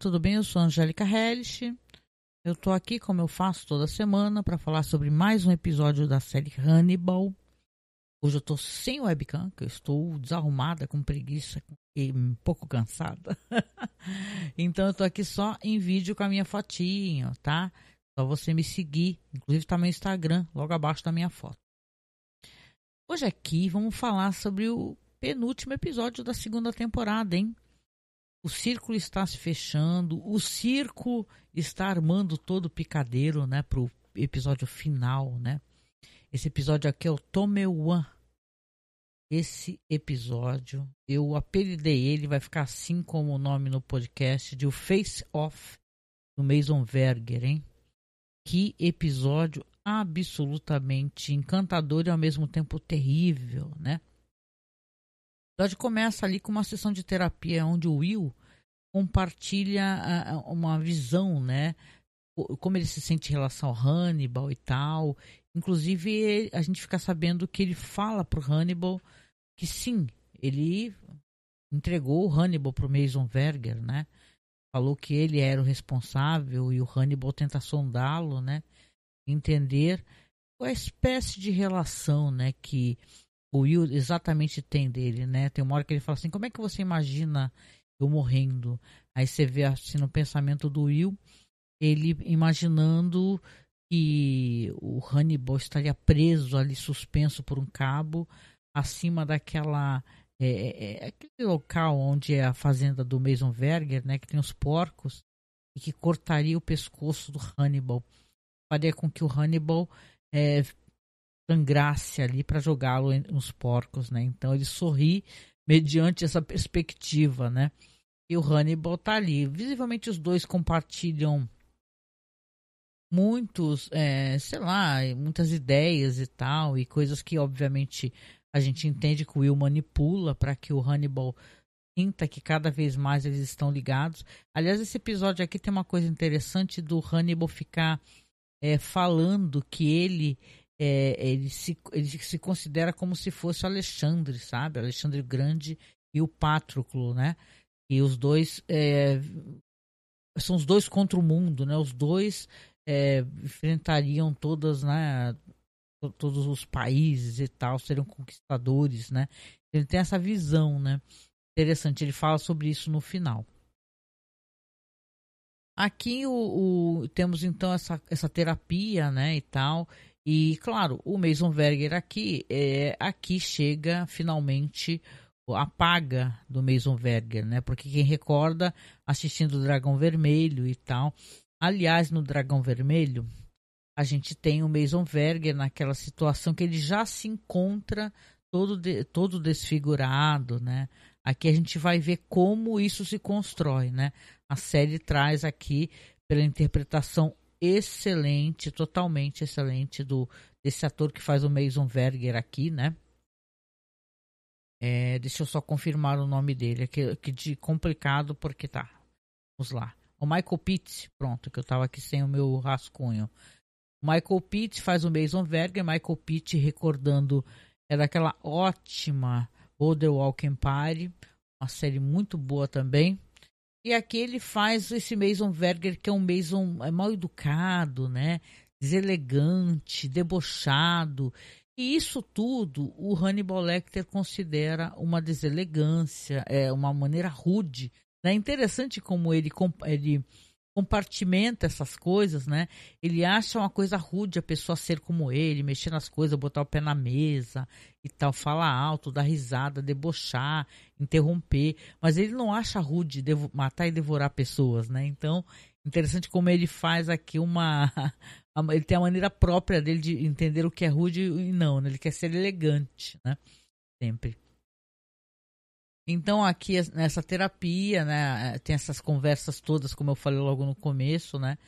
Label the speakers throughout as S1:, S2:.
S1: Tudo bem? Eu sou Angélica Hellish. Eu tô aqui, como eu faço toda semana, para falar sobre mais um episódio da série Hannibal. Hoje eu tô sem webcam, que eu estou desarrumada, com preguiça e um pouco cansada. então eu tô aqui só em vídeo com a minha fotinho, tá? Só você me seguir. Inclusive tá meu Instagram, logo abaixo da minha foto. Hoje aqui vamos falar sobre o penúltimo episódio da segunda temporada, hein? O círculo está se fechando, o circo está armando todo o picadeiro, né, pro episódio final, né? Esse episódio aqui é o Tomeuan. Esse episódio, eu apelidei ele, vai ficar assim como o nome no podcast, de o Face Off do Mason Verger, hein? Que episódio absolutamente encantador e ao mesmo tempo terrível, né? Episódio começa ali com uma sessão de terapia onde o Will compartilha uma visão, né? Como ele se sente em relação ao Hannibal e tal. Inclusive, a gente fica sabendo que ele fala pro Hannibal que sim, ele entregou o Hannibal pro Mason Verger, né? Falou que ele era o responsável e o Hannibal tenta sondá-lo, né? Entender qual a espécie de relação, né, que o Will exatamente tem dele, né? Tem uma hora que ele fala assim: como é que você imagina eu morrendo? Aí você vê assim no pensamento do Will, ele imaginando que o Hannibal estaria preso ali, suspenso por um cabo, acima daquela. É, é, é aquele local onde é a fazenda do Mason Verger, né? Que tem os porcos, e que cortaria o pescoço do Hannibal. Faria com que o Hannibal é, sangrasse ali para jogá-lo nos porcos, né? Então ele sorri mediante essa perspectiva, né? E o Hannibal tá ali. Visivelmente os dois compartilham muitos, é, sei lá, muitas ideias e tal, e coisas que obviamente a gente entende que o Will manipula para que o Hannibal sinta que cada vez mais eles estão ligados. Aliás, esse episódio aqui tem uma coisa interessante do Hannibal ficar é, falando que ele é, ele, se, ele se considera como se fosse Alexandre, sabe? Alexandre Grande e o Pátroclo, né? E os dois é, são os dois contra o mundo, né? Os dois é, enfrentariam todas, né? Todos os países e tal, seriam conquistadores, né? Ele tem essa visão, né? Interessante, ele fala sobre isso no final. Aqui o, o, temos então essa, essa terapia, né, e tal. E, claro, o Mason Verger aqui, é, aqui chega finalmente a paga do Mason Verger, né? Porque quem recorda assistindo o Dragão Vermelho e tal. Aliás, no Dragão Vermelho, a gente tem o Mason Verger naquela situação que ele já se encontra todo, de, todo desfigurado, né? Aqui a gente vai ver como isso se constrói, né? A série traz aqui, pela interpretação excelente, totalmente excelente do desse ator que faz o Mason Verger aqui, né? É, deixa eu só confirmar o nome dele, que, que de complicado porque tá. Vamos lá. O Michael Pitt, pronto, que eu tava aqui sem o meu rascunho. Michael Pitt faz o Mason Verger, Michael Pitt recordando é daquela ótima Other Walking Party, uma série muito boa também. E aqui ele faz esse Mason Verger, que é um Mason é mal educado, né? Deselegante, debochado. E isso tudo o Hannibal Lecter considera uma deselegância, é uma maneira rude. É interessante como ele, ele compartimenta essas coisas, né? Ele acha uma coisa rude a pessoa ser como ele, mexer nas coisas, botar o pé na mesa e tal, falar alto, dar risada, debochar, interromper. Mas ele não acha rude matar e devorar pessoas, né? Então, interessante como ele faz aqui uma. Ele tem a maneira própria dele de entender o que é rude e não, né? Ele quer ser elegante, né? Sempre. Então aqui nessa terapia, né, é, tem essas conversas todas, como eu falei logo no começo, né?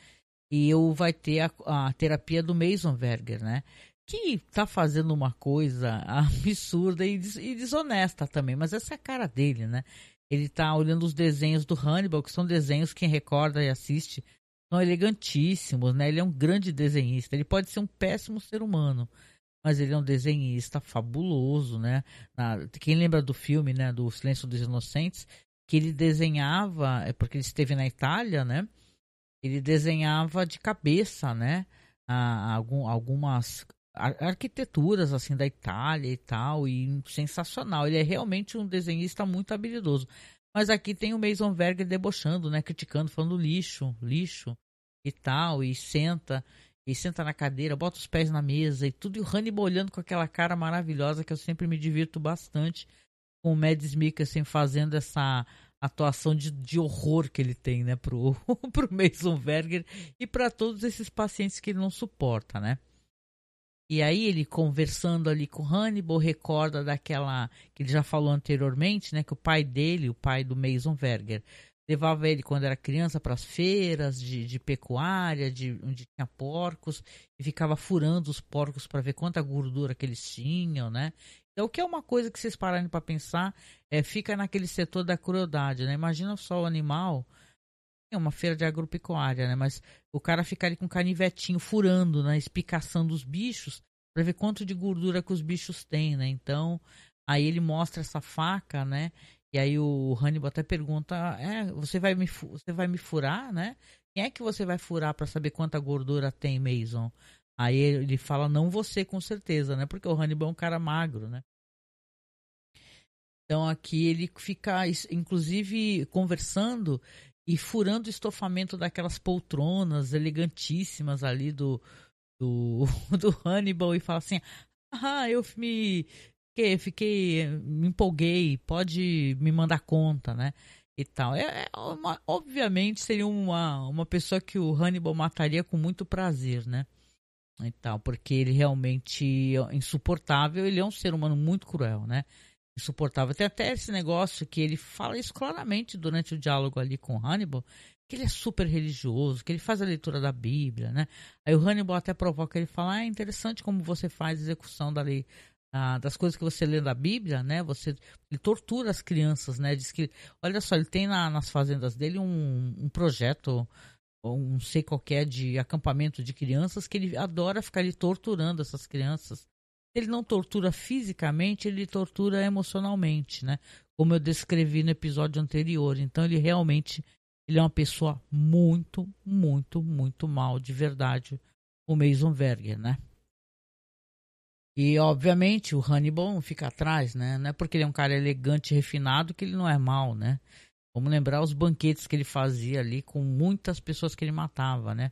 S1: E eu vai ter a, a terapia do Mason Verger, né? Que tá fazendo uma coisa absurda e, e desonesta também, mas essa é a cara dele, né? Ele tá olhando os desenhos do Hannibal, que são desenhos quem recorda e assiste, são elegantíssimos, né? Ele é um grande desenhista. Ele pode ser um péssimo ser humano, mas ele é um desenhista fabuloso, né? Quem lembra do filme, né, do Silêncio dos Inocentes, que ele desenhava, é porque ele esteve na Itália, né? Ele desenhava de cabeça, né? Ah, algum, algumas arquiteturas assim da Itália e tal, e sensacional. Ele é realmente um desenhista muito habilidoso. Mas aqui tem o Mason Verger debochando, né? Criticando, falando lixo, lixo e tal, e senta, e senta na cadeira, bota os pés na mesa e tudo, e o Hannibal olhando com aquela cara maravilhosa que eu sempre me divirto bastante com o Mads Mikkelsen fazendo essa atuação de, de horror que ele tem, né, pro, pro Mason Verger e para todos esses pacientes que ele não suporta, né? E aí ele conversando ali com Hannibal recorda daquela que ele já falou anteriormente, né, que o pai dele, o pai do Mason Verger, levava ele quando era criança para as feiras de, de pecuária, de onde tinha porcos e ficava furando os porcos para ver quanta gordura que eles tinham, né? Então, o que é uma coisa que vocês pararem para pensar, é, fica naquele setor da crueldade, né? Imagina só o animal, é uma feira de agropecuária, né? Mas o cara fica ali com canivetinho furando, né? Espicaçando os bichos para ver quanto de gordura que os bichos têm, né? Então, aí ele mostra essa faca, né? E aí o Hannibal até pergunta, é, você vai me, você vai me furar, né? Quem é que você vai furar para saber quanta gordura tem, Mason? Aí ele fala, não você com certeza, né? Porque o Hannibal é um cara magro, né? Então aqui ele fica, inclusive, conversando e furando o estofamento daquelas poltronas elegantíssimas ali do, do, do Hannibal e fala assim: Ah, eu me fiquei, fiquei, me empolguei, pode me mandar conta, né? E tal. É, é uma, obviamente seria uma, uma pessoa que o Hannibal mataria com muito prazer, né? E tal, porque ele realmente é insuportável, ele é um ser humano muito cruel, né? Insuportável. Tem até esse negócio que ele fala isso claramente durante o diálogo ali com Hannibal, que ele é super religioso, que ele faz a leitura da Bíblia, né? Aí o Hannibal até provoca, ele fala, ah, é interessante como você faz a execução da lei, ah, das coisas que você lê da Bíblia, né? Você, ele tortura as crianças, né? Diz que, olha só, ele tem na, nas fazendas dele um, um projeto, um sei qualquer, de acampamento de crianças, que ele adora ficar ali torturando essas crianças ele não tortura fisicamente, ele tortura emocionalmente, né? Como eu descrevi no episódio anterior. Então ele realmente ele é uma pessoa muito, muito, muito mal de verdade, o Mason Verger, né? E obviamente o Hannibal fica atrás, né? Não é porque ele é um cara elegante e refinado que ele não é mal, né? Vamos lembrar os banquetes que ele fazia ali com muitas pessoas que ele matava, né?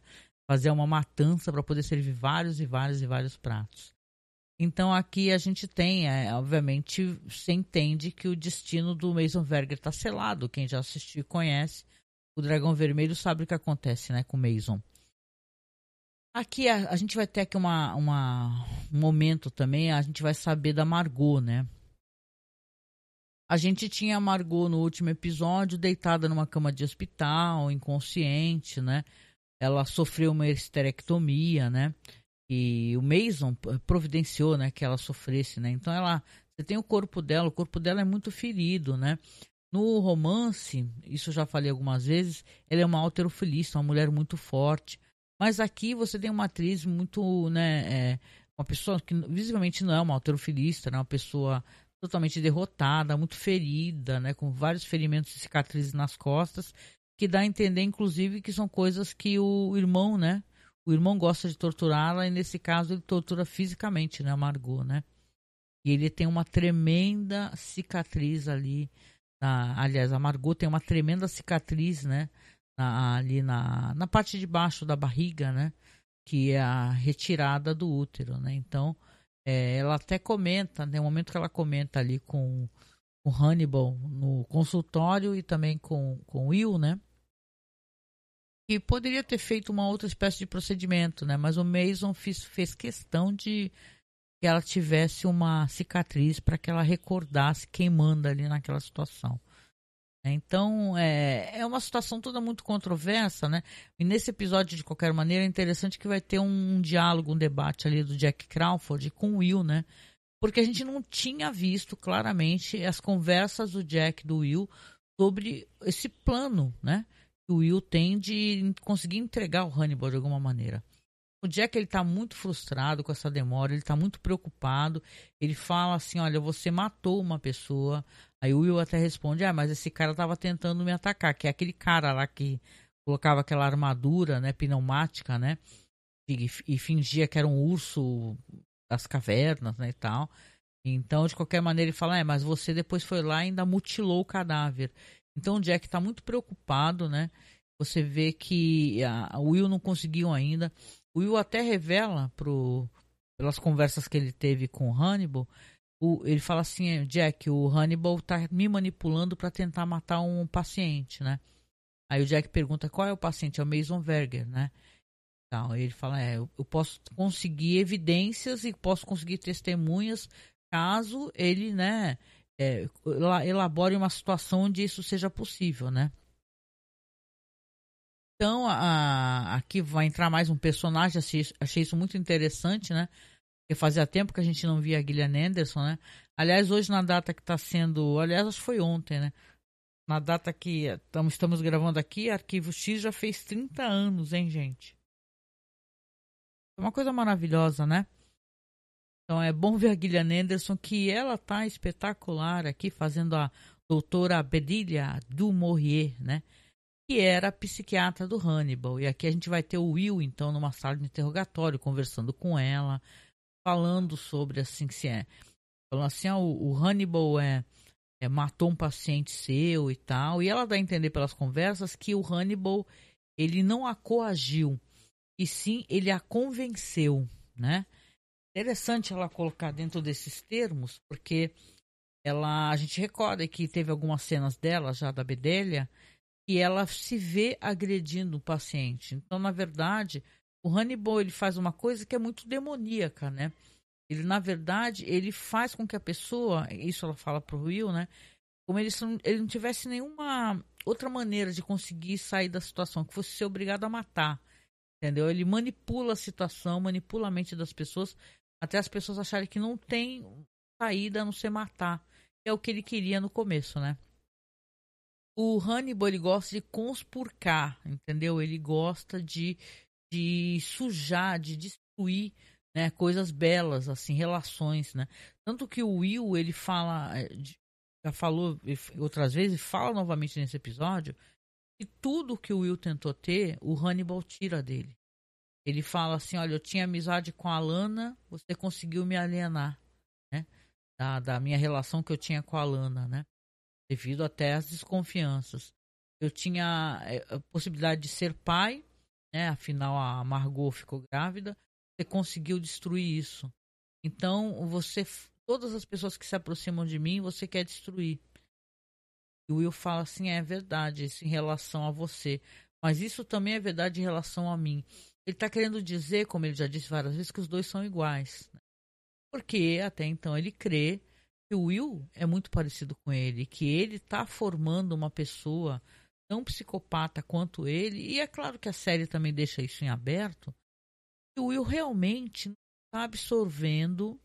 S1: Fazia uma matança para poder servir vários e vários e vários pratos. Então aqui a gente tem, é, obviamente, você entende que o destino do Mason Verger está selado. Quem já assistiu e conhece o Dragão Vermelho sabe o que acontece né, com o Mason. Aqui a, a gente vai ter aqui uma, uma, um momento também, a gente vai saber da Margot, né? A gente tinha a Margot no último episódio deitada numa cama de hospital, inconsciente, né? Ela sofreu uma esterectomia, né? E o Mason providenciou, né, que ela sofresse, né? Então ela, você tem o corpo dela, o corpo dela é muito ferido, né? No romance, isso eu já falei algumas vezes, ela é uma alterofilista, uma mulher muito forte. Mas aqui você tem uma atriz muito, né, é, uma pessoa que visivelmente não é uma alterofilista, né, uma pessoa totalmente derrotada, muito ferida, né, com vários ferimentos e cicatrizes nas costas, que dá a entender, inclusive, que são coisas que o irmão, né, o irmão gosta de torturá-la e nesse caso ele tortura fisicamente, né, Margot, né? E ele tem uma tremenda cicatriz ali, na, aliás, a Margot tem uma tremenda cicatriz, né, na, ali na, na parte de baixo da barriga, né, que é a retirada do útero, né? Então, é, ela até comenta, tem né, um momento que ela comenta ali com o Hannibal no consultório e também com, com o Will, né? Que poderia ter feito uma outra espécie de procedimento, né? Mas o Mason fez, fez questão de que ela tivesse uma cicatriz para que ela recordasse quem manda ali naquela situação. Então, é, é uma situação toda muito controversa, né? E nesse episódio, de qualquer maneira, é interessante que vai ter um, um diálogo, um debate ali do Jack Crawford com o Will, né? Porque a gente não tinha visto claramente as conversas do Jack e do Will sobre esse plano, né? O Will tem de conseguir entregar o Hannibal de alguma maneira. O Jack ele tá muito frustrado com essa demora, ele tá muito preocupado. Ele fala assim: "Olha, você matou uma pessoa". Aí o Will até responde: "Ah, mas esse cara tava tentando me atacar", que é aquele cara lá que colocava aquela armadura, né, pneumática, né? E, e fingia que era um urso das cavernas, né, e tal. Então, de qualquer maneira, ele fala: "É, mas você depois foi lá e ainda mutilou o cadáver". Então o Jack tá muito preocupado, né? Você vê que a, Will não conseguiu ainda. O Will até revela pro, pelas conversas que ele teve com o Hannibal, o, ele fala assim, Jack, o Hannibal tá me manipulando para tentar matar um paciente, né? Aí o Jack pergunta qual é o paciente, é o Mason Verger, né? Então, ele fala, é, eu posso conseguir evidências e posso conseguir testemunhas caso ele, né, é, elabore uma situação onde isso seja possível, né? Então, a, aqui vai entrar mais um personagem, achei, achei isso muito interessante, né? Porque fazia tempo que a gente não via a Gillian Anderson, né? Aliás, hoje na data que está sendo. Aliás, acho que foi ontem, né? Na data que estamos, estamos gravando aqui, Arquivo X já fez 30 anos, hein, gente? Uma coisa maravilhosa, né? Então é bom ver a Gillian Anderson, que ela tá espetacular aqui, fazendo a doutora Bedelia du Maurier, né? que era psiquiatra do Hannibal. E aqui a gente vai ter o Will, então, numa sala de interrogatório, conversando com ela, falando sobre assim que se é. Falando assim, ah, o, o Hannibal é, é, matou um paciente seu e tal. E ela dá a entender pelas conversas que o Hannibal ele não a coagiu, e sim ele a convenceu, né? Interessante ela colocar dentro desses termos, porque ela a gente recorda que teve algumas cenas dela já da Bedelia e ela se vê agredindo o paciente. Então, na verdade, o Hannibal ele faz uma coisa que é muito demoníaca, né? Ele, na verdade, ele faz com que a pessoa, isso ela fala pro Will, né? Como ele, ele não tivesse nenhuma outra maneira de conseguir sair da situação, que fosse ser obrigado a matar. Entendeu? Ele manipula a situação, manipula a mente das pessoas, até as pessoas acharem que não tem saída a não ser matar. É o que ele queria no começo, né? o Hannibal ele gosta de conspurcar, entendeu? Ele gosta de, de sujar, de destruir né, coisas belas, assim, relações, né? Tanto que o Will, ele fala, é, já falou outras vezes, fala novamente nesse episódio, que tudo que o Will tentou ter, o Hannibal tira dele. Ele fala assim, olha, eu tinha amizade com a Lana, você conseguiu me alienar, né? Da, da minha relação que eu tinha com a Lana, né? devido até às desconfianças. Eu tinha eh, a possibilidade de ser pai, né? Afinal a Margot ficou grávida. Você conseguiu destruir isso. Então você, todas as pessoas que se aproximam de mim, você quer destruir. E o Will fala assim, é verdade isso em relação a você, mas isso também é verdade em relação a mim. Ele está querendo dizer, como ele já disse várias vezes, que os dois são iguais. Né? Porque até então ele crê que o Will é muito parecido com ele, que ele está formando uma pessoa tão psicopata quanto ele, e é claro que a série também deixa isso em aberto, que o Will realmente está absorvendo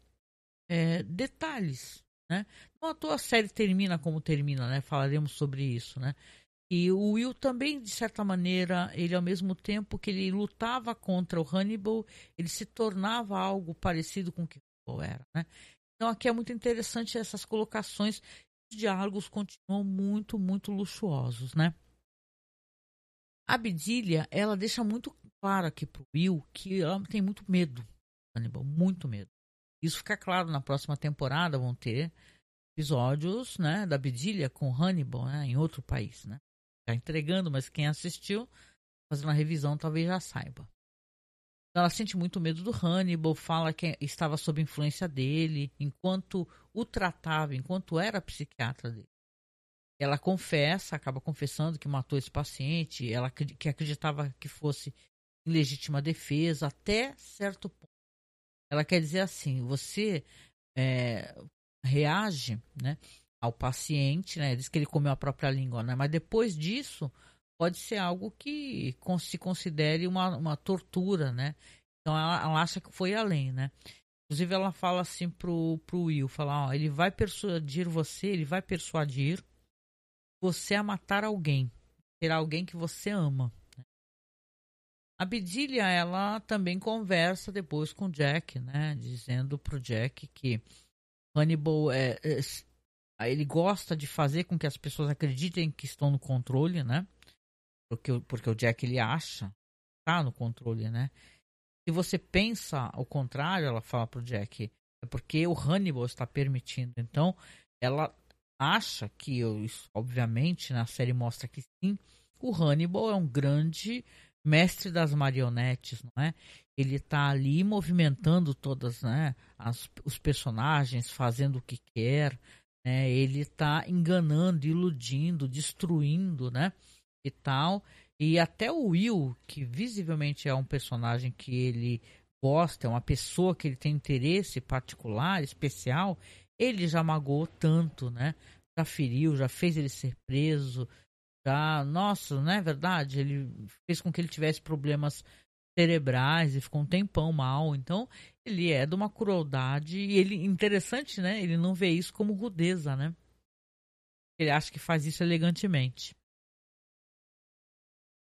S1: é, detalhes, né? Não à toa a série termina como termina, né? Falaremos sobre isso, né? E o Will também, de certa maneira, ele ao mesmo tempo que ele lutava contra o Hannibal, ele se tornava algo parecido com o que Hannibal era, né? Então aqui é muito interessante essas colocações. Os diálogos continuam muito, muito luxuosos, né? A Bedilha, ela deixa muito claro aqui pro Will que ela tem muito medo, Hannibal, muito medo. Isso fica claro na próxima temporada, vão ter episódios, né, da Bedilha com Hannibal, né, em outro país, né? Tá entregando, mas quem assistiu, fazendo a revisão, talvez já saiba. Ela sente muito medo do Hannibal, fala que estava sob influência dele, enquanto o tratava, enquanto era psiquiatra dele. Ela confessa, acaba confessando que matou esse paciente, ela que acreditava que fosse em legítima defesa, até certo ponto. Ela quer dizer assim: você é, reage né, ao paciente, né, diz que ele comeu a própria língua, né, mas depois disso pode ser algo que se considere uma, uma tortura, né? Então ela, ela, acha que foi além, né? Inclusive ela fala assim pro, pro Will, fala, ó, ele vai persuadir você, ele vai persuadir você a matar alguém, ter alguém que você ama. A Bedilha, ela também conversa depois com Jack, né? Dizendo pro Jack que Hannibal é, é, ele gosta de fazer com que as pessoas acreditem que estão no controle, né? Porque, porque o Jack ele acha tá no controle, né? Se você pensa ao contrário, ela fala pro Jack, é porque o Hannibal está permitindo. Então, ela acha que, obviamente, na série mostra que sim, o Hannibal é um grande mestre das marionetes, não é? Ele está ali movimentando todas, né, as, os personagens, fazendo o que quer, né? Ele está enganando, iludindo, destruindo, né? E tal. E até o Will, que visivelmente é um personagem que ele gosta, é uma pessoa que ele tem interesse particular, especial, ele já magoou tanto, né? Já feriu, já fez ele ser preso, já, nossa, não é verdade? Ele fez com que ele tivesse problemas cerebrais e ficou um tempão mal. Então, ele é de uma crueldade e ele interessante, né? Ele não vê isso como rudeza, né? Ele acha que faz isso elegantemente.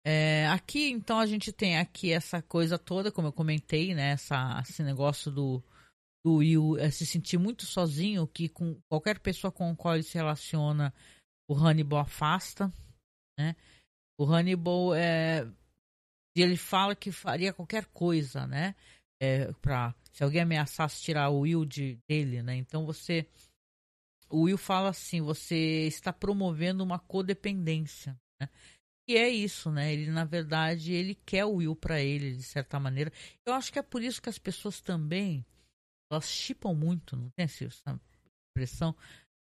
S1: É, aqui, então, a gente tem aqui essa coisa toda, como eu comentei, né? Essa, esse negócio do, do Will é, se sentir muito sozinho, que com qualquer pessoa com a qual ele se relaciona, o Hannibal afasta, né? O Hannibal, é, ele fala que faria qualquer coisa, né? É, se alguém ameaçasse tirar o Will de, dele, né? Então você... O Will fala assim, você está promovendo uma codependência, né? E é isso, né? Ele, na verdade, ele quer o Will para ele, de certa maneira. Eu acho que é por isso que as pessoas também, elas chipam muito, não tem essa impressão?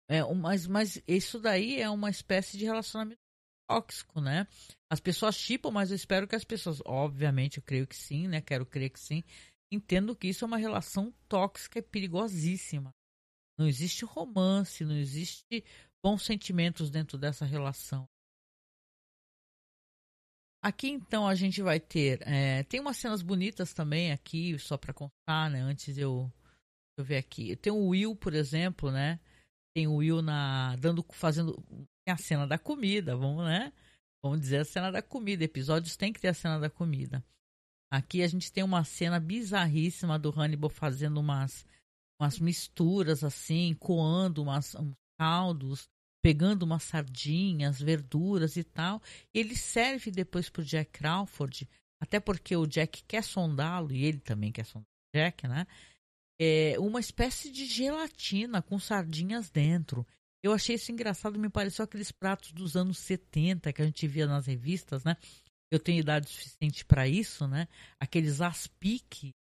S1: É, mas, mas isso daí é uma espécie de relacionamento tóxico, né? As pessoas chipam, mas eu espero que as pessoas, obviamente, eu creio que sim, né? Quero crer que sim. Entendo que isso é uma relação tóxica e perigosíssima. Não existe romance, não existe bons sentimentos dentro dessa relação. Aqui então a gente vai ter. É, tem umas cenas bonitas também aqui, só para contar, né? Antes eu, eu ver aqui. Tem o Will, por exemplo, né? Tem o Will na. dando. fazendo. A cena da comida, vamos, né? Vamos dizer a cena da comida. Episódios tem que ter a cena da comida. Aqui a gente tem uma cena bizarríssima do Hannibal fazendo umas, umas misturas assim, coando umas, uns caldos pegando umas sardinhas, verduras e tal. E ele serve depois para o Jack Crawford, até porque o Jack quer sondá-lo e ele também quer sondar o Jack, né? É uma espécie de gelatina com sardinhas dentro. Eu achei isso engraçado, me pareceu aqueles pratos dos anos 70 que a gente via nas revistas, né? Eu tenho idade suficiente para isso, né? Aqueles aspic,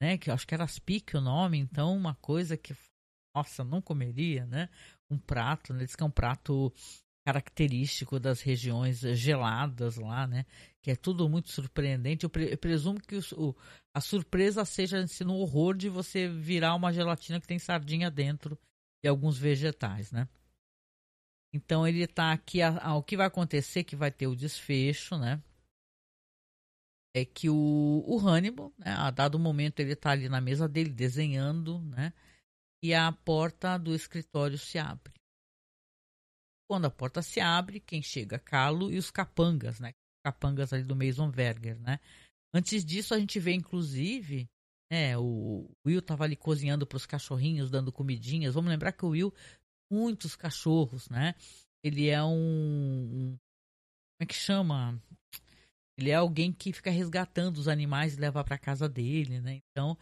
S1: né? Que eu acho que era aspic o nome, então uma coisa que nossa, não comeria, né? um prato, né? Diz que é um prato característico das regiões geladas lá, né? Que é tudo muito surpreendente. Eu, pre eu presumo que o, a surpresa seja assim, no horror de você virar uma gelatina que tem sardinha dentro e alguns vegetais, né? Então ele está aqui. A, a, o que vai acontecer, que vai ter o desfecho, né? É que o, o Hannibal, né, a dado momento, ele está ali na mesa dele desenhando, né? e a porta do escritório se abre. Quando a porta se abre, quem chega? Carlo e os capangas, né? Capangas ali do Mason Verger, né? Antes disso, a gente vê, inclusive, né, o Will tava ali cozinhando para os cachorrinhos, dando comidinhas. Vamos lembrar que o Will, muitos cachorros, né? Ele é um. Como é que chama? Ele é alguém que fica resgatando os animais e leva para casa dele, né? Então,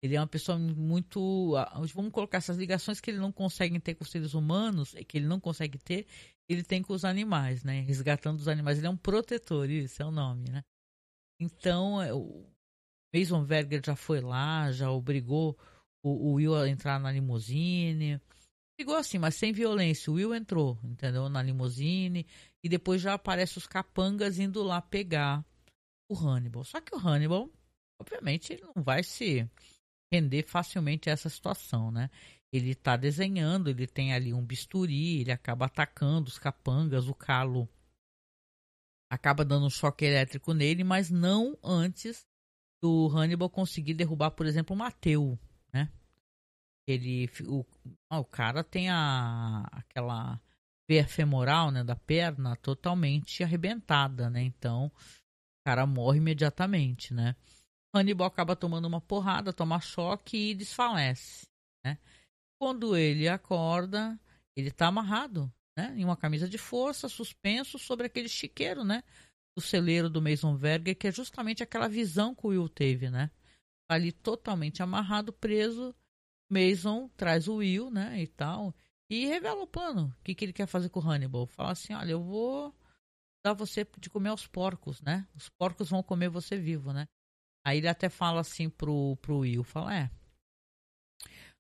S1: ele é uma pessoa muito. Vamos colocar essas ligações que ele não consegue ter com os seres humanos, que ele não consegue ter, ele tem com os animais, né? Resgatando os animais. Ele é um protetor, isso é o nome, né? Então, é, o Mason Verger já foi lá, já obrigou o, o Will a entrar na limusine. Brigou assim, mas sem violência. O Will entrou, entendeu? Na limusine. E depois já aparece os capangas indo lá pegar o Hannibal. Só que o Hannibal, obviamente, ele não vai se render facilmente essa situação, né? Ele está desenhando, ele tem ali um bisturi, ele acaba atacando os capangas, o calo acaba dando um choque elétrico nele, mas não antes do Hannibal conseguir derrubar, por exemplo, o Mateu, né? Ele, o, o cara tem a aquela veia femoral, né, da perna totalmente arrebentada, né? Então cara morre imediatamente, né? Hannibal acaba tomando uma porrada, toma choque e desfalece, né? Quando ele acorda, ele tá amarrado, né? Em uma camisa de força, suspenso sobre aquele chiqueiro, né? Do celeiro do Mason Verger, que é justamente aquela visão que o Will teve, né? Ali totalmente amarrado, preso. Mason traz o Will, né? E tal. E revela o plano. O que, que ele quer fazer com o Hannibal. Fala assim: olha, eu vou dar você de comer aos porcos, né? Os porcos vão comer você vivo, né? Aí ele até fala assim pro, pro Will, fala, é.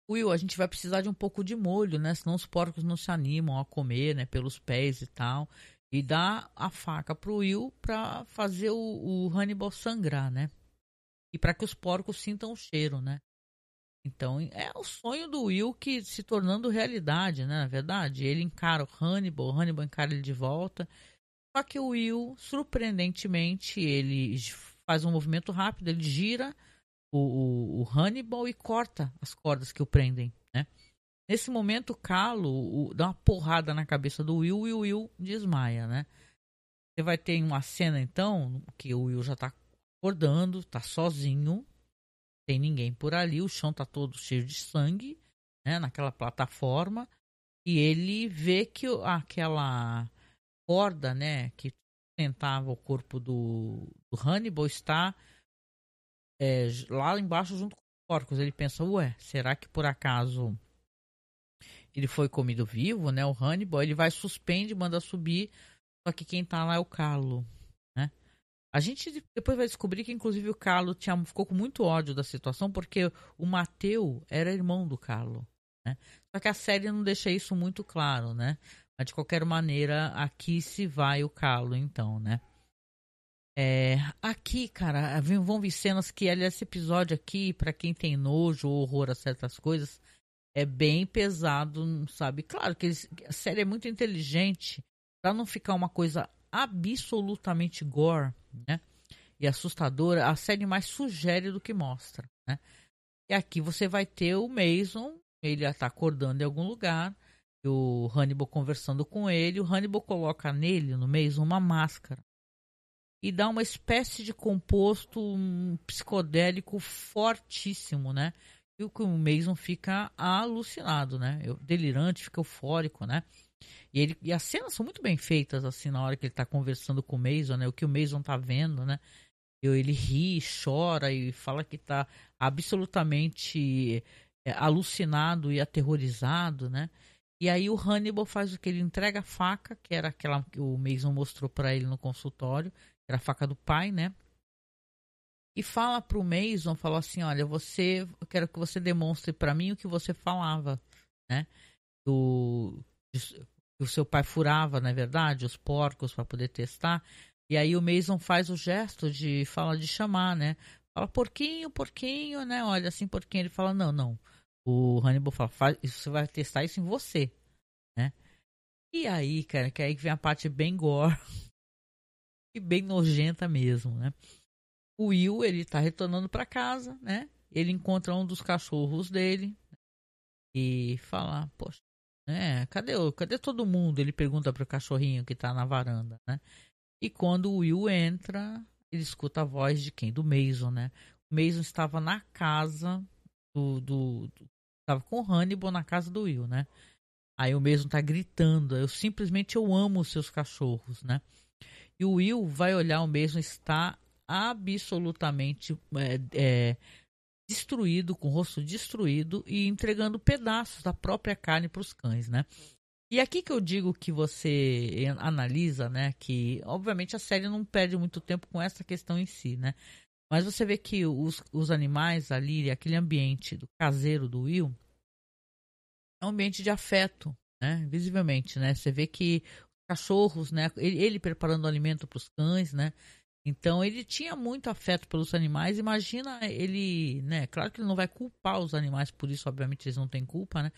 S1: Will, a gente vai precisar de um pouco de molho, né? Senão os porcos não se animam a comer, né? Pelos pés e tal. E dá a faca pro Will pra fazer o, o Hannibal sangrar, né? E para que os porcos sintam o cheiro, né? Então é o sonho do Will que se tornando realidade, né? Na verdade, ele encara o Hannibal, o Hannibal encara ele de volta. Só que o Will, surpreendentemente, ele faz um movimento rápido, ele gira o, o, o Hannibal e corta as cordas que o prendem, né? Nesse momento, o Calo o, dá uma porrada na cabeça do Will e o Will desmaia, né? Você vai ter uma cena, então, que o Will já tá acordando, tá sozinho, tem ninguém por ali, o chão tá todo cheio de sangue, né? Naquela plataforma, e ele vê que aquela corda, né, que sustentava o corpo do, do Hannibal está é, lá embaixo junto com os porcos. Ele pensa, ué, será que por acaso ele foi comido vivo, né? O Hannibal, ele vai, suspende, manda subir, só que quem tá lá é o Carlo, né? A gente depois vai descobrir que inclusive o Carlo tinha, ficou com muito ódio da situação porque o Mateu era irmão do Carlo, né? Só que a série não deixa isso muito claro, né? Mas de qualquer maneira, aqui se vai o calo, então, né? É, aqui, cara, vão vir cenas que, aliás, esse episódio aqui, para quem tem nojo ou horror a certas coisas, é bem pesado, sabe? Claro que eles, a série é muito inteligente para não ficar uma coisa absolutamente gore, né? E assustadora, a série mais sugere do que mostra, né? E aqui você vai ter o Mason, ele está acordando em algum lugar, o Hannibal conversando com ele, o Hannibal coloca nele, no mês, uma máscara e dá uma espécie de composto psicodélico fortíssimo, né? E o Mason fica alucinado, né? Delirante, fica eufórico, né? E, ele, e as cenas são muito bem feitas, assim, na hora que ele tá conversando com o Mason, né? O que o Mason tá vendo, né? Ele ri, chora e fala que tá absolutamente é, alucinado e aterrorizado, né? E aí o Hannibal faz o que? Ele entrega a faca, que era aquela que o Mason mostrou para ele no consultório, que era a faca do pai, né? E fala pro Mason, falou assim, olha, você, eu quero que você demonstre para mim o que você falava, né? Do, o seu pai furava, na é verdade, os porcos para poder testar. E aí o Mason faz o gesto de fala de chamar, né? Fala porquinho, porquinho, né? Olha assim, porquinho. Ele fala não, não o Hannibal fala, faz, você vai testar isso em você, né? E aí, cara, que aí vem a parte bem gore e bem nojenta mesmo, né? O Will, ele tá retornando para casa, né? Ele encontra um dos cachorros dele e fala, poxa, né? Cadê, cadê todo mundo? Ele pergunta pro cachorrinho que tá na varanda, né? E quando o Will entra, ele escuta a voz de quem? Do Mason, né? O Mason estava na casa do, do, do Tava com o Hannibal na casa do Will, né? Aí o mesmo tá gritando, eu simplesmente eu amo os seus cachorros, né? E o Will vai olhar o mesmo está absolutamente é, é, destruído, com o rosto destruído e entregando pedaços da própria carne para os cães, né? E aqui que eu digo que você analisa, né? Que obviamente a série não perde muito tempo com essa questão em si, né? Mas você vê que os, os animais ali, aquele ambiente do caseiro do Will, é um ambiente de afeto, né? Visivelmente, né? Você vê que os cachorros, né? Ele, ele preparando alimento para os cães, né? Então ele tinha muito afeto pelos animais. Imagina ele, né? Claro que ele não vai culpar os animais por isso, obviamente eles não têm culpa, né?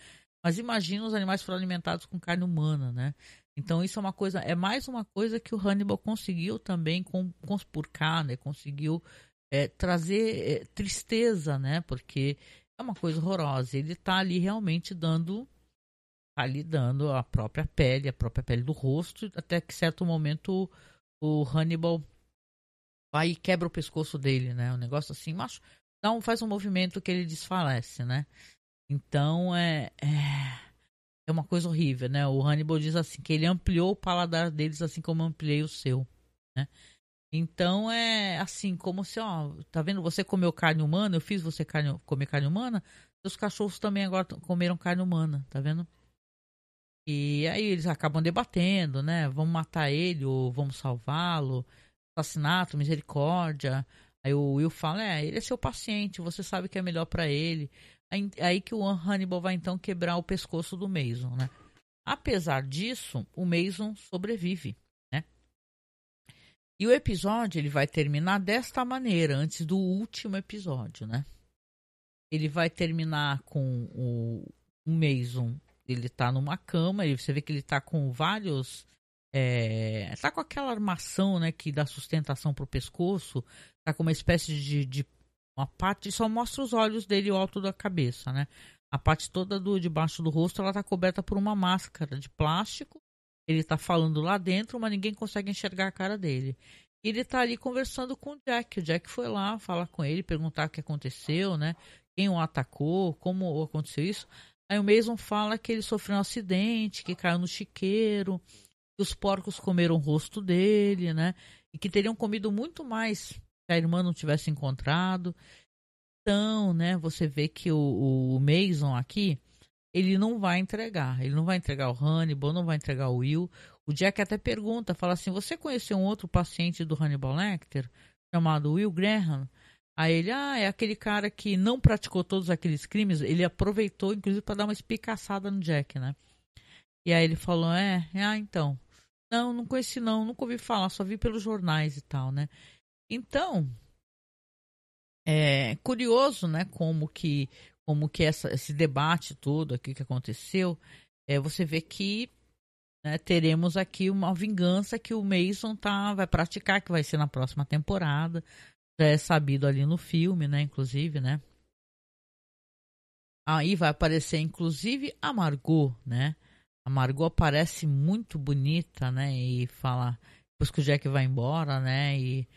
S1: Mas imagina os animais foram alimentados com carne humana, né? Então isso é uma coisa, é mais uma coisa que o Hannibal conseguiu também com, conspurcar, né? Conseguiu é, trazer é, tristeza, né? Porque é uma coisa horrorosa. Ele está ali realmente dando, tá ali dando a própria pele, a própria pele do rosto, até que certo momento o, o Hannibal vai e quebra o pescoço dele, né? Um negócio assim, macho, dá um, faz um movimento que ele desfalece, né? Então é, é, é uma coisa horrível, né? O Hannibal diz assim que ele ampliou o paladar deles assim como ampliei o seu, né? Então é assim, como se, ó, tá vendo? Você comeu carne humana, eu fiz você carne, comer carne humana, seus cachorros também agora comeram carne humana, tá vendo? E aí eles acabam debatendo, né? Vamos matar ele ou vamos salvá-lo? Assassinato, misericórdia. Aí o Will fala: É, ele é seu paciente, você sabe que é melhor para ele. Aí, aí, que o Hannibal vai então quebrar o pescoço do Mason, né? Apesar disso, o Mason sobrevive, né? E o episódio ele vai terminar desta maneira, antes do último episódio, né? Ele vai terminar com o, Mason, ele tá numa cama, e você vê que ele tá com vários é, tá com aquela armação, né, que dá sustentação pro pescoço, tá com uma espécie de, de uma parte, só mostra os olhos dele o alto da cabeça, né? A parte toda do debaixo do rosto, ela tá coberta por uma máscara de plástico. Ele tá falando lá dentro, mas ninguém consegue enxergar a cara dele. Ele tá ali conversando com o Jack. O Jack foi lá falar com ele, perguntar o que aconteceu, né? Quem o atacou, como aconteceu isso. Aí o Mason fala que ele sofreu um acidente, que caiu no chiqueiro, que os porcos comeram o rosto dele, né? E que teriam comido muito mais se a irmã não tivesse encontrado. Então, né, você vê que o, o Mason aqui, ele não vai entregar. Ele não vai entregar o Hannibal, não vai entregar o Will. O Jack até pergunta, fala assim, você conheceu um outro paciente do Hannibal Lecter, chamado Will Graham? Aí ele, ah, é aquele cara que não praticou todos aqueles crimes. Ele aproveitou, inclusive, para dar uma espicaçada no Jack, né? E aí ele falou, é, ah, então. Não, não conheci não, nunca ouvi falar, só vi pelos jornais e tal, né? Então, é curioso, né, como que como que essa, esse debate todo aqui que aconteceu, é, você vê que né, teremos aqui uma vingança que o Mason tá, vai praticar, que vai ser na próxima temporada. Já é sabido ali no filme, né, inclusive, né? Aí vai aparecer, inclusive, a Margot, né? A Margot aparece muito bonita, né? E fala, depois que o Jack vai embora, né? E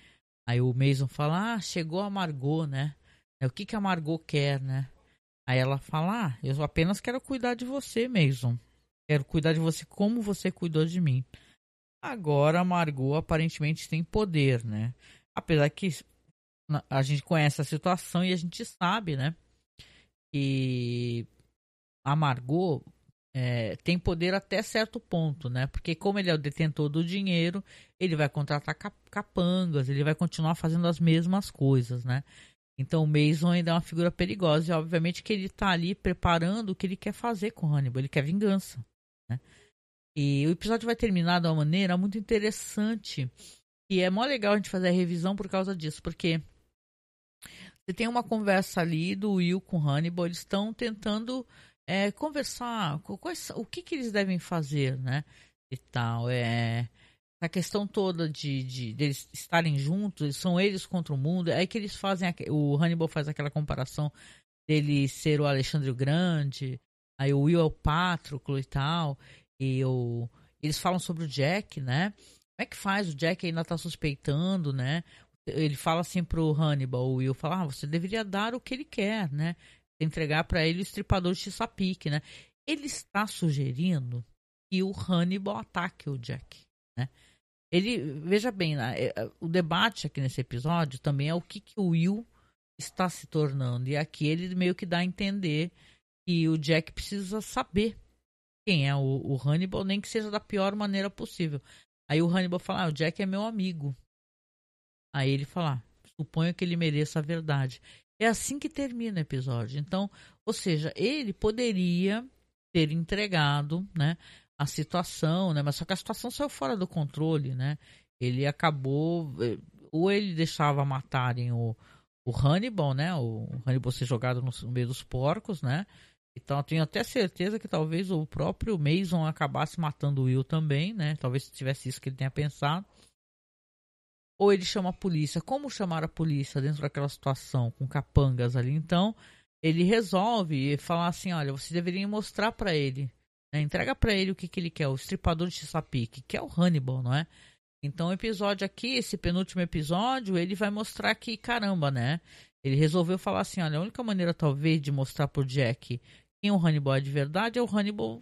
S1: Aí o Mason fala: Ah, chegou a Margot, né? É o que, que a Margot quer, né? Aí ela fala: Ah, eu apenas quero cuidar de você, Mason. Quero cuidar de você como você cuidou de mim. Agora a Margot aparentemente tem poder, né? Apesar que a gente conhece a situação e a gente sabe, né? Que a Margot é, tem poder até certo ponto, né? Porque como ele é o detentor do dinheiro, ele vai contratar capangas, ele vai continuar fazendo as mesmas coisas, né? Então o Mason ainda é uma figura perigosa e obviamente que ele está ali preparando o que ele quer fazer com Hannibal, ele quer vingança, né? E o episódio vai terminar de uma maneira muito interessante e é mó legal a gente fazer a revisão por causa disso, porque você tem uma conversa ali do Will com Hannibal, eles estão tentando é, conversar quais, o que, que eles devem fazer, né? E tal. É, a questão toda de, de, de eles estarem juntos, são eles contra o mundo. É que eles fazem. O Hannibal faz aquela comparação dele ser o Alexandre o Grande, aí o Will é o Pátroclo e tal. E o, eles falam sobre o Jack, né? Como é que faz? O Jack ainda tá suspeitando, né? Ele fala assim pro Hannibal, o Will fala, ah, você deveria dar o que ele quer, né? Entregar para ele o estripador de Chesapeake, né? Ele está sugerindo que o Hannibal ataque o Jack, né? Ele, veja bem, né? É, é, o debate aqui nesse episódio também é o que, que o Will está se tornando. E aqui ele meio que dá a entender que o Jack precisa saber quem é o, o Hannibal, nem que seja da pior maneira possível. Aí o Hannibal fala: ah, o Jack é meu amigo. Aí ele fala: ah, suponho que ele mereça a verdade. É assim que termina o episódio. Então, ou seja, ele poderia ter entregado, né, a situação, né, mas só que a situação saiu fora do controle, né? Ele acabou eh, ou ele deixava matarem o, o Hannibal, né? O Hannibal ser jogado no, meio dos porcos, né? Então eu tenho até certeza que talvez o próprio Mason acabasse matando o Will também, né? Talvez tivesse isso que ele tenha pensado ou ele chama a polícia. Como chamar a polícia dentro daquela situação com capangas ali? Então, ele resolve falar assim: olha, você deveria mostrar para ele, né? entrega para ele o que, que ele quer, o estripador de Chesapeake, que é o Hannibal, não é? Então o episódio aqui, esse penúltimo episódio, ele vai mostrar que, caramba, né? Ele resolveu falar assim, olha, a única maneira talvez de mostrar pro Jack quem o Hannibal é de verdade é o Hannibal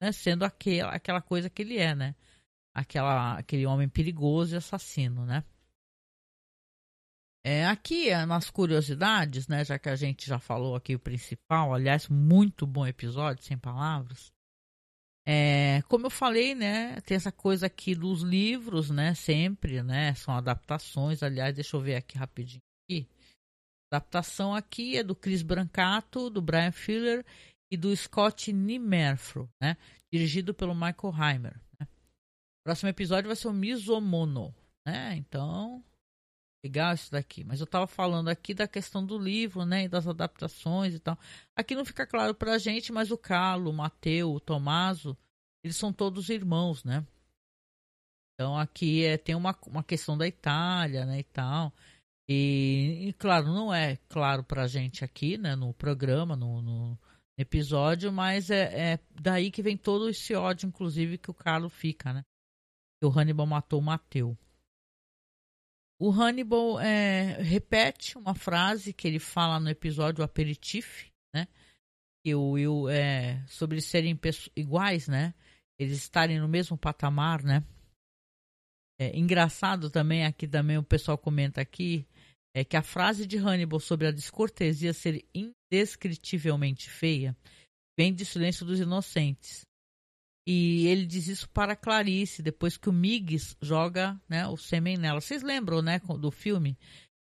S1: né, sendo aquela, aquela coisa que ele é, né? Aquela, aquele homem perigoso e assassino, né? É, aqui, nas curiosidades, né, já que a gente já falou aqui o principal, aliás, muito bom episódio, sem palavras. É, como eu falei, né, tem essa coisa aqui dos livros, né, sempre, né, são adaptações. Aliás, deixa eu ver aqui rapidinho. Aqui. Adaptação aqui é do Chris Brancato, do Brian Fuller e do Scott Nimerfro, né, dirigido pelo Michael Heimer. Próximo episódio vai ser o Misomono, né, então legal isso daqui. Mas eu estava falando aqui da questão do livro, né, e das adaptações e tal. Aqui não fica claro para a gente, mas o Carlo, o Mateu, o Tomaso, eles são todos irmãos, né? Então aqui é, tem uma, uma questão da Itália, né, e tal. E, e claro, não é claro para a gente aqui, né, no programa, no, no episódio, mas é, é, daí que vem todo esse ódio, inclusive, que o Carlo fica, né? Que o Hannibal matou o Mateu. O Hannibal é, repete uma frase que ele fala no episódio Aperitif, né? Que o Will é sobre eles serem iguais, né? Eles estarem no mesmo patamar, né? É, engraçado também, aqui também o pessoal comenta aqui, é que a frase de Hannibal sobre a descortesia ser indescritivelmente feia vem de Silêncio dos Inocentes. E ele diz isso para Clarice, depois que o Miggs joga né, o sêmen nela. Vocês lembram, né, do filme?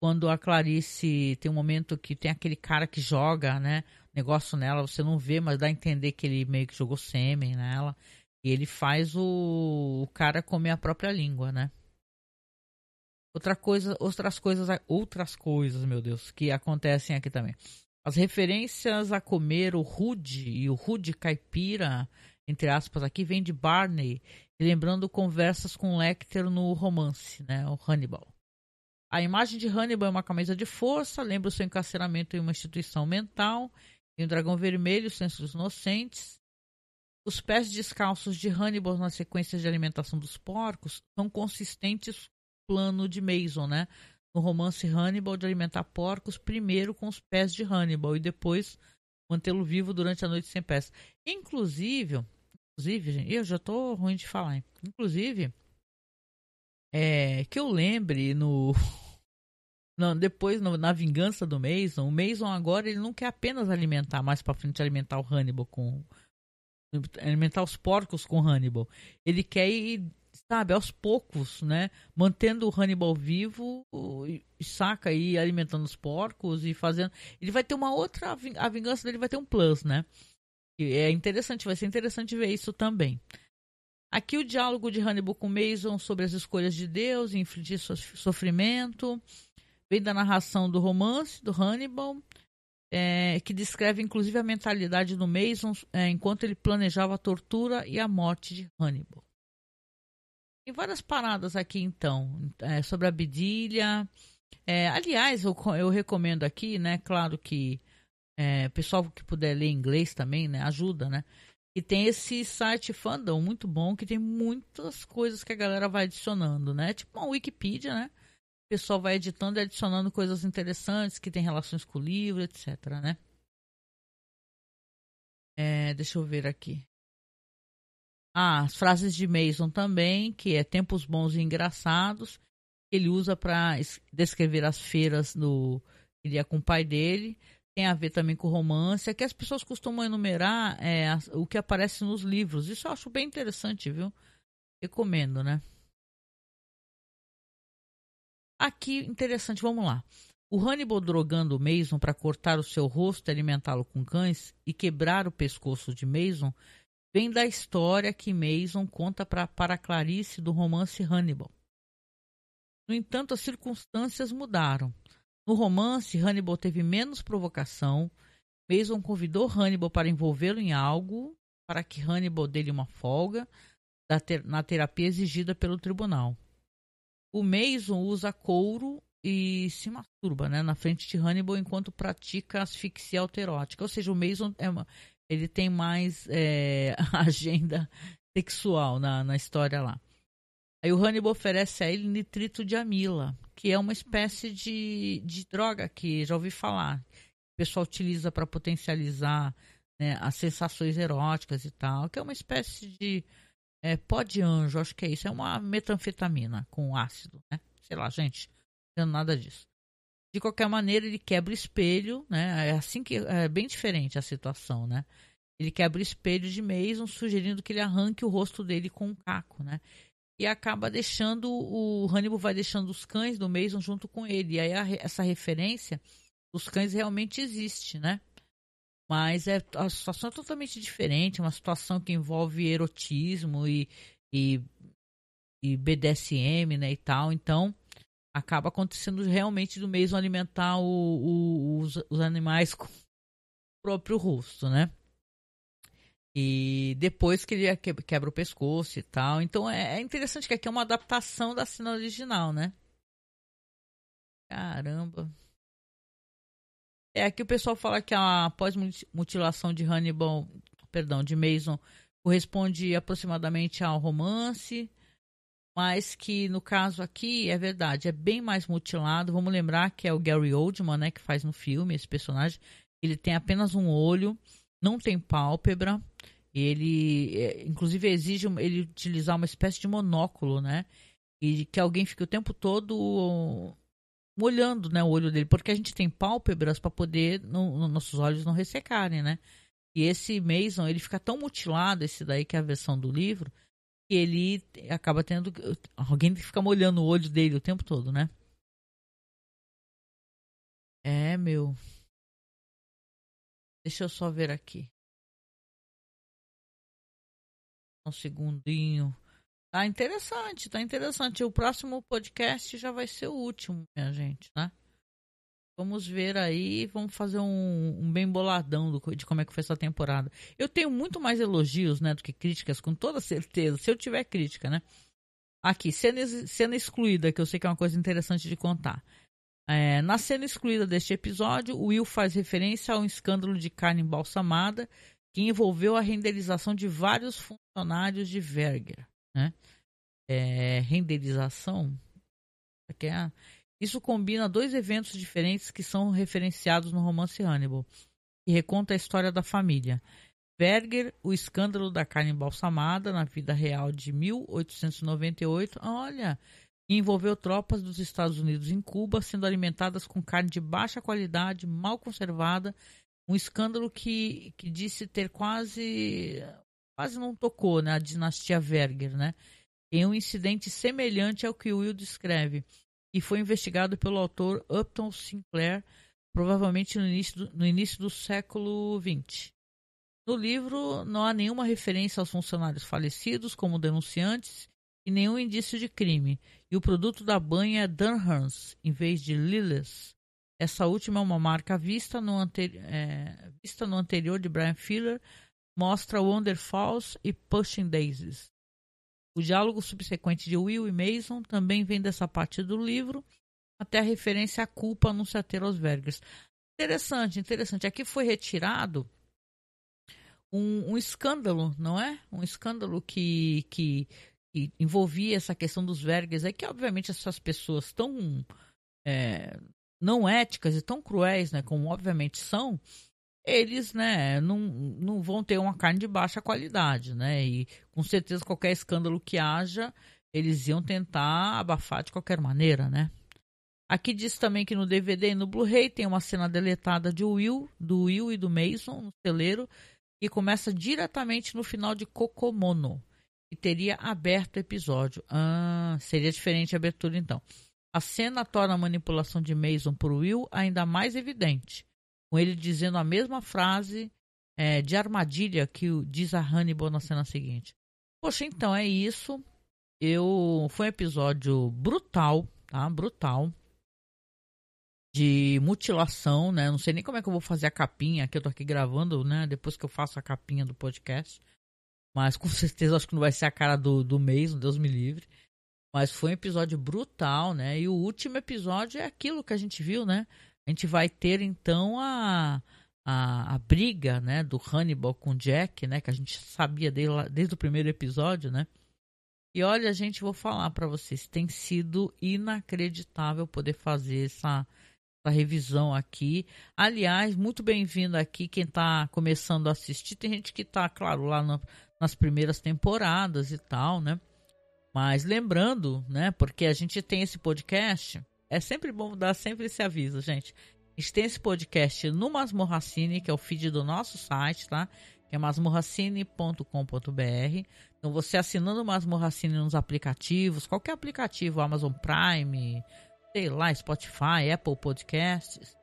S1: Quando a Clarice tem um momento que tem aquele cara que joga, né, negócio nela, você não vê, mas dá a entender que ele meio que jogou sêmen nela. E ele faz o, o cara comer a própria língua, né? Outra coisa, outras coisas, outras coisas, meu Deus, que acontecem aqui também. As referências a comer o rude e o rude caipira entre aspas, aqui vem de Barney, lembrando conversas com Lecter no romance, né, o Hannibal. A imagem de Hannibal é uma camisa de força, lembra o seu encarceramento em uma instituição mental, e um dragão vermelho, senso dos inocentes. Os pés descalços de Hannibal nas sequências de alimentação dos porcos são consistentes com o plano de Mason, né? No romance Hannibal de alimentar porcos primeiro com os pés de Hannibal e depois mantê-lo vivo durante a noite sem pés. Inclusive, inclusive, eu já tô ruim de falar. Hein? Inclusive, é, que eu lembre no não, depois no, na vingança do Mason, o Mason agora ele não quer apenas alimentar mais para frente alimentar o Hannibal com alimentar os porcos com Hannibal. Ele quer ir sabe, aos poucos, né? Mantendo o Hannibal vivo, saca aí, alimentando os porcos e fazendo. Ele vai ter uma outra. A vingança dele vai ter um plus, né? E é interessante, vai ser interessante ver isso também. Aqui o diálogo de Hannibal com Mason sobre as escolhas de Deus, infligir sofrimento, vem da narração do romance do Hannibal, é, que descreve inclusive a mentalidade do Mason é, enquanto ele planejava a tortura e a morte de Hannibal. Tem várias paradas aqui, então, é, sobre a Bidilha. É, aliás, eu, eu, recomendo aqui, né? Claro que é, pessoal que puder ler inglês também, né? Ajuda, né? E tem esse site fandom muito bom que tem muitas coisas que a galera vai adicionando, né? Tipo uma Wikipedia, né? O pessoal vai editando e adicionando coisas interessantes que tem relações com o livro, etc, né? É, deixa eu ver aqui. Ah, as frases de Mason também, que é tempos bons e engraçados. Ele usa para descrever as feiras no ele ia com o pai dele. Tem a ver também com romance. É que as pessoas costumam enumerar é, o que aparece nos livros. Isso eu acho bem interessante, viu? Recomendo, né? Aqui, interessante, vamos lá. O Hannibal drogando Mason para cortar o seu rosto e alimentá-lo com cães e quebrar o pescoço de Mason vem da história que Mason conta pra, para Clarice do romance Hannibal. No entanto, as circunstâncias mudaram. No romance, Hannibal teve menos provocação. Mason convidou Hannibal para envolvê-lo em algo para que Hannibal dê-lhe uma folga na terapia exigida pelo tribunal. O Mason usa couro e se masturba né, na frente de Hannibal enquanto pratica asfixia autoerótica. Ou seja, o Mason é uma, ele tem mais é, agenda sexual na, na história lá. Aí o Hannibal oferece a ele nitrito de amila, que é uma espécie de, de droga que já ouvi falar. O pessoal utiliza para potencializar né, as sensações eróticas e tal, que é uma espécie de é, pó de anjo, acho que é isso. É uma metanfetamina com ácido, né? Sei lá, gente, não nada disso. De qualquer maneira, ele quebra o espelho, né? É assim que é bem diferente a situação, né? Ele quebra o espelho de Mason, sugerindo que ele arranque o rosto dele com um caco, né? E acaba deixando o Hannibal vai deixando os cães do Mason junto com ele. E aí a, essa referência dos cães realmente existe, né? Mas é, a situação é totalmente diferente, é uma situação que envolve erotismo e, e, e BDSM, né, e tal. Então, acaba acontecendo realmente do Mason alimentar o, o, os, os animais com o próprio rosto, né? E depois que ele quebra o pescoço e tal. Então é, é interessante que aqui é uma adaptação da cena original, né? Caramba. É aqui o pessoal fala que a pós-mutilação de Hannibal, perdão, de Mason, corresponde aproximadamente ao romance, mas que no caso aqui é verdade, é bem mais mutilado. Vamos lembrar que é o Gary Oldman, né, que faz no filme esse personagem. Ele tem apenas um olho não tem pálpebra. Ele, é, inclusive, exige ele utilizar uma espécie de monóculo, né? E que alguém fique o tempo todo molhando né, o olho dele, porque a gente tem pálpebras para poder no, no, nossos olhos não ressecarem, né? E esse Mason, ele fica tão mutilado, esse daí que é a versão do livro, que ele acaba tendo alguém fica molhando o olho dele o tempo todo, né? É, meu. Deixa eu só ver aqui. Um segundinho. Tá interessante, tá interessante. O próximo podcast já vai ser o último, minha gente, né? Vamos ver aí, vamos fazer um, um bem boladão do, de como é que foi essa temporada. Eu tenho muito mais elogios, né, do que críticas, com toda certeza, se eu tiver crítica, né? Aqui, cena, cena excluída, que eu sei que é uma coisa interessante de contar. É, na cena excluída deste episódio, Will faz referência a um escândalo de carne embalsamada que envolveu a renderização de vários funcionários de Verger. Né? É, renderização? É, isso combina dois eventos diferentes que são referenciados no romance Hannibal, que reconta a história da família. Verger, o escândalo da carne embalsamada na vida real de 1898. Olha, envolveu tropas dos Estados Unidos em Cuba sendo alimentadas com carne de baixa qualidade, mal conservada, um escândalo que, que disse ter quase quase não tocou na né, dinastia Verger, né? Em um incidente semelhante ao que Will descreve, e foi investigado pelo autor Upton Sinclair, provavelmente no início do, no início do século XX. No livro, não há nenhuma referência aos funcionários falecidos como denunciantes e nenhum indício de crime, e o produto da banha é Dunhans, em vez de Lilles. Essa última é uma marca vista no, anteri é, vista no anterior de Brian Filler, mostra Wonder Falls e Pushing Daisies. O diálogo subsequente de Will e Mason também vem dessa parte do livro, até a referência à culpa anunciateira aos Vergers. Interessante, interessante. Aqui foi retirado um, um, escândalo, não é? Um escândalo que, que que envolvia essa questão dos vergas, é que obviamente essas pessoas tão é, não éticas e tão cruéis, né, como obviamente são, eles, né, não, não vão ter uma carne de baixa qualidade, né, e com certeza qualquer escândalo que haja, eles iam tentar abafar de qualquer maneira, né. Aqui diz também que no DVD e no Blu-ray tem uma cena deletada de Will, do Will e do Mason no celeiro, e começa diretamente no final de Kokomono e teria aberto o episódio. Ah, seria diferente a abertura então. A cena torna a manipulação de Mason por Will ainda mais evidente, com ele dizendo a mesma frase é, de armadilha que o diz a Hannibal na cena seguinte. Poxa, então é isso. Eu foi um episódio brutal, tá? Brutal de mutilação, né? Não sei nem como é que eu vou fazer a capinha que eu tô aqui gravando, né? Depois que eu faço a capinha do podcast. Mas com certeza acho que não vai ser a cara do, do mês, Deus me livre. Mas foi um episódio brutal, né? E o último episódio é aquilo que a gente viu, né? A gente vai ter então a, a, a briga, né? Do Hannibal com Jack, né? Que a gente sabia dele, desde o primeiro episódio, né? E olha, gente, vou falar para vocês, tem sido inacreditável poder fazer essa, essa revisão aqui. Aliás, muito bem-vindo aqui quem está começando a assistir. Tem gente que está, claro, lá nas primeiras temporadas e tal, né? Mas lembrando, né, porque a gente tem esse podcast, é sempre bom dar sempre esse aviso, gente. A gente tem esse podcast no Masmorracine, que é o feed do nosso site, tá? Que é masmorracine.com.br. Então, você assinando o Masmorracine nos aplicativos, qualquer aplicativo, Amazon Prime, sei lá, Spotify, Apple Podcasts,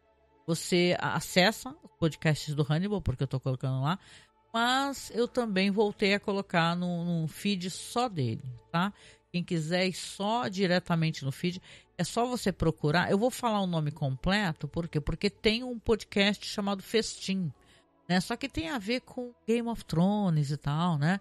S1: você acessa os podcasts do Hannibal, porque eu estou colocando lá, mas eu também voltei a colocar no, no, feed só dele, tá? Quem quiser ir só diretamente no feed, é só você procurar. Eu vou falar o nome completo, por quê? Porque tem um podcast chamado Festim, né? Só que tem a ver com Game of Thrones e tal, né?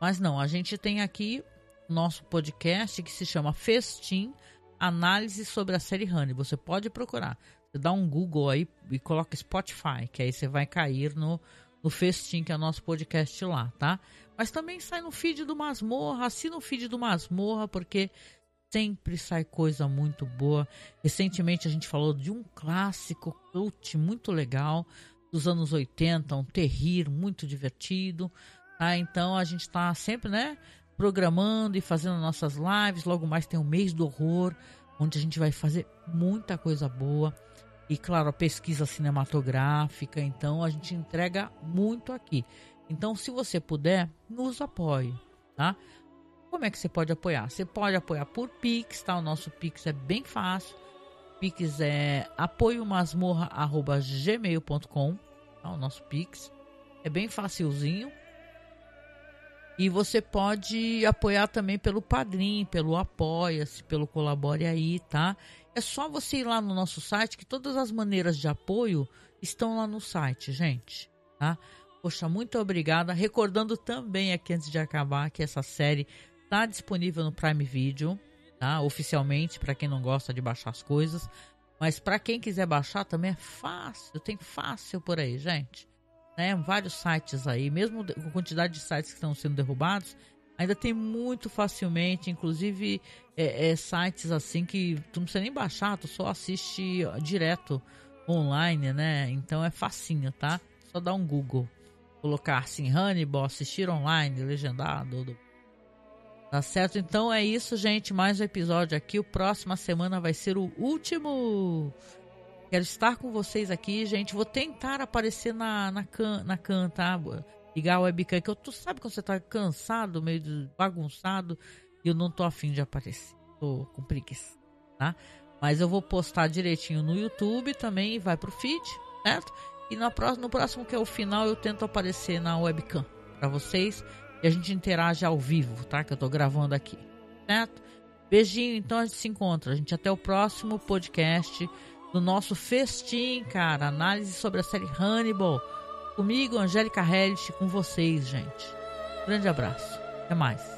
S1: Mas não, a gente tem aqui nosso podcast que se chama Festim Análise sobre a série Honey. Você pode procurar. Você dá um Google aí e coloca Spotify, que aí você vai cair no, no Festim, que é o nosso podcast lá, tá? Mas também sai no feed do Masmorra, assina o feed do Masmorra, porque sempre sai coisa muito boa. Recentemente a gente falou de um clássico cult muito legal dos anos 80, um terrir muito divertido. Tá? Então a gente está sempre, né, programando e fazendo nossas lives. Logo mais tem o mês do horror, onde a gente vai fazer muita coisa boa. E claro, a pesquisa cinematográfica, então a gente entrega muito aqui. Então, se você puder, nos apoie, tá? Como é que você pode apoiar? Você pode apoiar por Pix, tá? O nosso Pix é bem fácil. Pix é apoiomasmorra.gmail.com, tá? O nosso Pix é bem facilzinho. E você pode apoiar também pelo Padrim, pelo Apoia-se, pelo Colabore aí, tá? É só você ir lá no nosso site, que todas as maneiras de apoio estão lá no site, gente, tá? Poxa, muito obrigada. Recordando também aqui antes de acabar que essa série está disponível no Prime Video, tá? Oficialmente, para quem não gosta de baixar as coisas. Mas para quem quiser baixar também é fácil, tem fácil por aí, gente né? Vários sites aí, mesmo com a quantidade de sites que estão sendo derrubados, ainda tem muito facilmente, inclusive é, é, sites assim que tu não precisa nem baixar, tu só assiste direto online, né? Então é facinho, tá? Só dar um Google, colocar assim Hannibal, assistir online, legendado. Tá certo? Então é isso, gente. Mais um episódio aqui. O próxima semana vai ser o último Quero estar com vocês aqui, gente. Vou tentar aparecer na, na, can, na can, tá? Ligar a webcam, que eu, tu sabe quando você tá cansado, meio bagunçado, e eu não tô afim de aparecer. Tô com preguiça, tá? Mas eu vou postar direitinho no YouTube também, vai pro feed, certo? E no próximo, no próximo, que é o final, eu tento aparecer na webcam para vocês a gente interage ao vivo, tá? Que eu tô gravando aqui, certo? Beijinho, então a gente se encontra. A gente até o próximo podcast no nosso festim, cara. Análise sobre a série Hannibal. Comigo, Angélica Hellish, com vocês, gente. Grande abraço. Até mais.